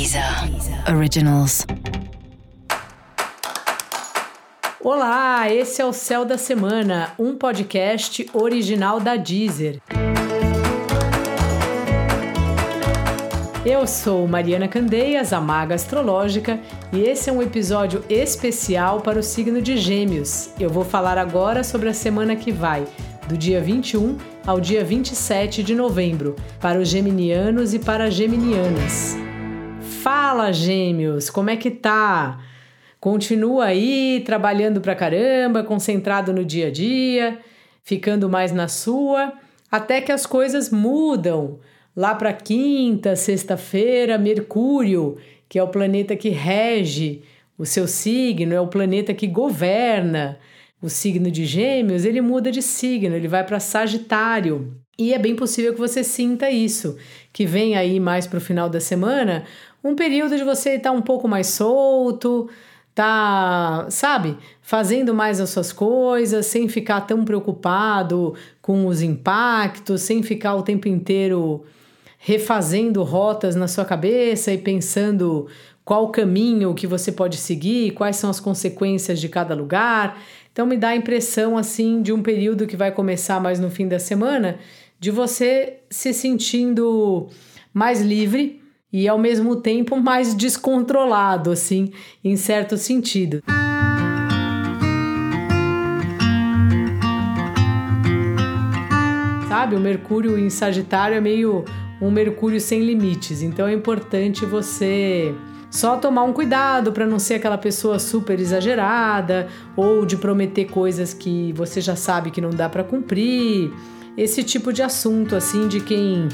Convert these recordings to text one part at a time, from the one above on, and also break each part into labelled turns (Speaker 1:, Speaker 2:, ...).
Speaker 1: Deezer Originals.
Speaker 2: Olá, esse é o Céu da Semana, um podcast original da Deezer. Eu sou Mariana Candeias, a Maga Astrológica, e esse é um episódio especial para o signo de Gêmeos. Eu vou falar agora sobre a semana que vai, do dia 21 ao dia 27 de novembro, para os geminianos e para as geminianas. Fala, gêmeos, como é que tá? Continua aí trabalhando pra caramba, concentrado no dia a dia, ficando mais na sua, até que as coisas mudam. Lá para quinta, sexta-feira, Mercúrio, que é o planeta que rege o seu signo, é o planeta que governa o signo de Gêmeos, ele muda de signo, ele vai para Sagitário. E é bem possível que você sinta isso, que vem aí mais para o final da semana um período de você estar um pouco mais solto, tá, sabe, fazendo mais as suas coisas, sem ficar tão preocupado com os impactos, sem ficar o tempo inteiro refazendo rotas na sua cabeça e pensando qual caminho que você pode seguir, quais são as consequências de cada lugar. Então me dá a impressão assim de um período que vai começar mais no fim da semana, de você se sentindo mais livre, e ao mesmo tempo mais descontrolado, assim, em certo sentido. Sabe, o Mercúrio em Sagitário é meio um Mercúrio sem limites, então é importante você só tomar um cuidado para não ser aquela pessoa super exagerada ou de prometer coisas que você já sabe que não dá para cumprir. Esse tipo de assunto assim de quem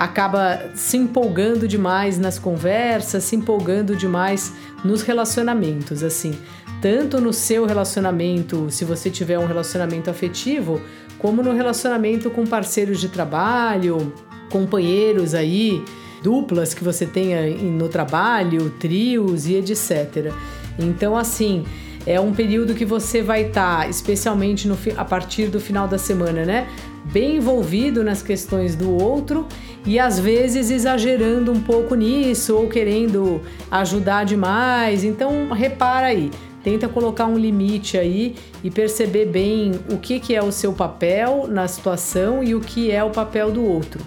Speaker 2: acaba se empolgando demais nas conversas, se empolgando demais nos relacionamentos, assim, tanto no seu relacionamento, se você tiver um relacionamento afetivo, como no relacionamento com parceiros de trabalho, companheiros aí, duplas que você tenha no trabalho, trios e etc. Então, assim, é um período que você vai estar, tá, especialmente no, a partir do final da semana, né? Bem envolvido nas questões do outro e às vezes exagerando um pouco nisso ou querendo ajudar demais. Então, repara aí, tenta colocar um limite aí e perceber bem o que, que é o seu papel na situação e o que é o papel do outro.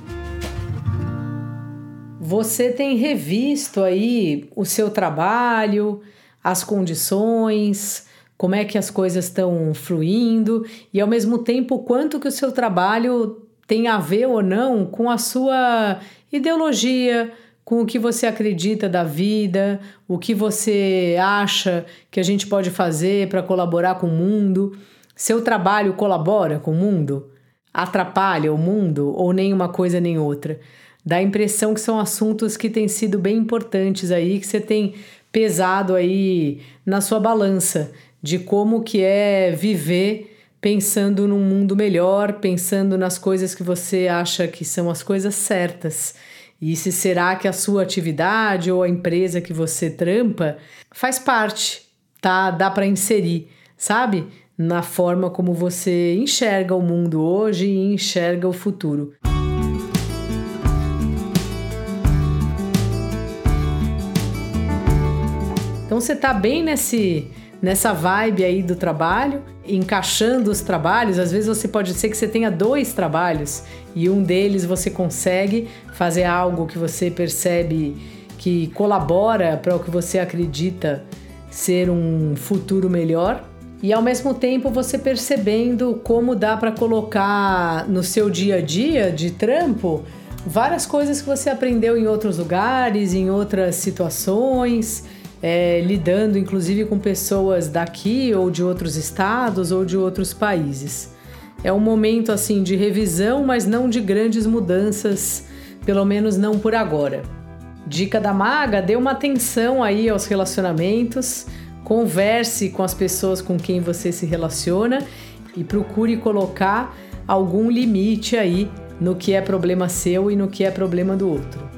Speaker 2: Você tem revisto aí o seu trabalho, as condições, como é que as coisas estão fluindo e ao mesmo tempo quanto que o seu trabalho tem a ver ou não com a sua ideologia, com o que você acredita da vida, o que você acha que a gente pode fazer para colaborar com o mundo. Seu trabalho colabora com o mundo? Atrapalha o mundo ou nem uma coisa nem outra? Dá a impressão que são assuntos que têm sido bem importantes aí, que você tem pesado aí na sua balança de como que é viver pensando num mundo melhor, pensando nas coisas que você acha que são as coisas certas. E se será que a sua atividade ou a empresa que você trampa faz parte, tá? Dá para inserir, sabe? Na forma como você enxerga o mundo hoje e enxerga o futuro. Então você tá bem nesse nessa vibe aí do trabalho, encaixando os trabalhos. Às vezes você pode ser que você tenha dois trabalhos e um deles você consegue fazer algo que você percebe que colabora para o que você acredita ser um futuro melhor. E ao mesmo tempo você percebendo como dá para colocar no seu dia a dia de trampo várias coisas que você aprendeu em outros lugares, em outras situações é, lidando inclusive com pessoas daqui ou de outros estados ou de outros países. É um momento assim de revisão, mas não de grandes mudanças, pelo menos não por agora. Dica da maga: dê uma atenção aí aos relacionamentos, converse com as pessoas com quem você se relaciona e procure colocar algum limite aí no que é problema seu e no que é problema do outro.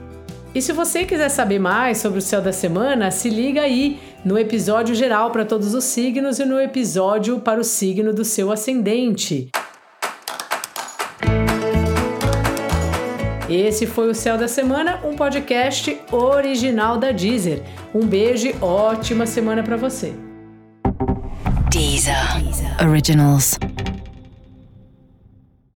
Speaker 2: E se você quiser saber mais sobre o céu da semana, se liga aí no episódio geral para todos os signos e no episódio para o signo do seu ascendente. Esse foi o Céu da Semana, um podcast original da Deezer. Um beijo e ótima semana para você.
Speaker 1: Deezer. Originals.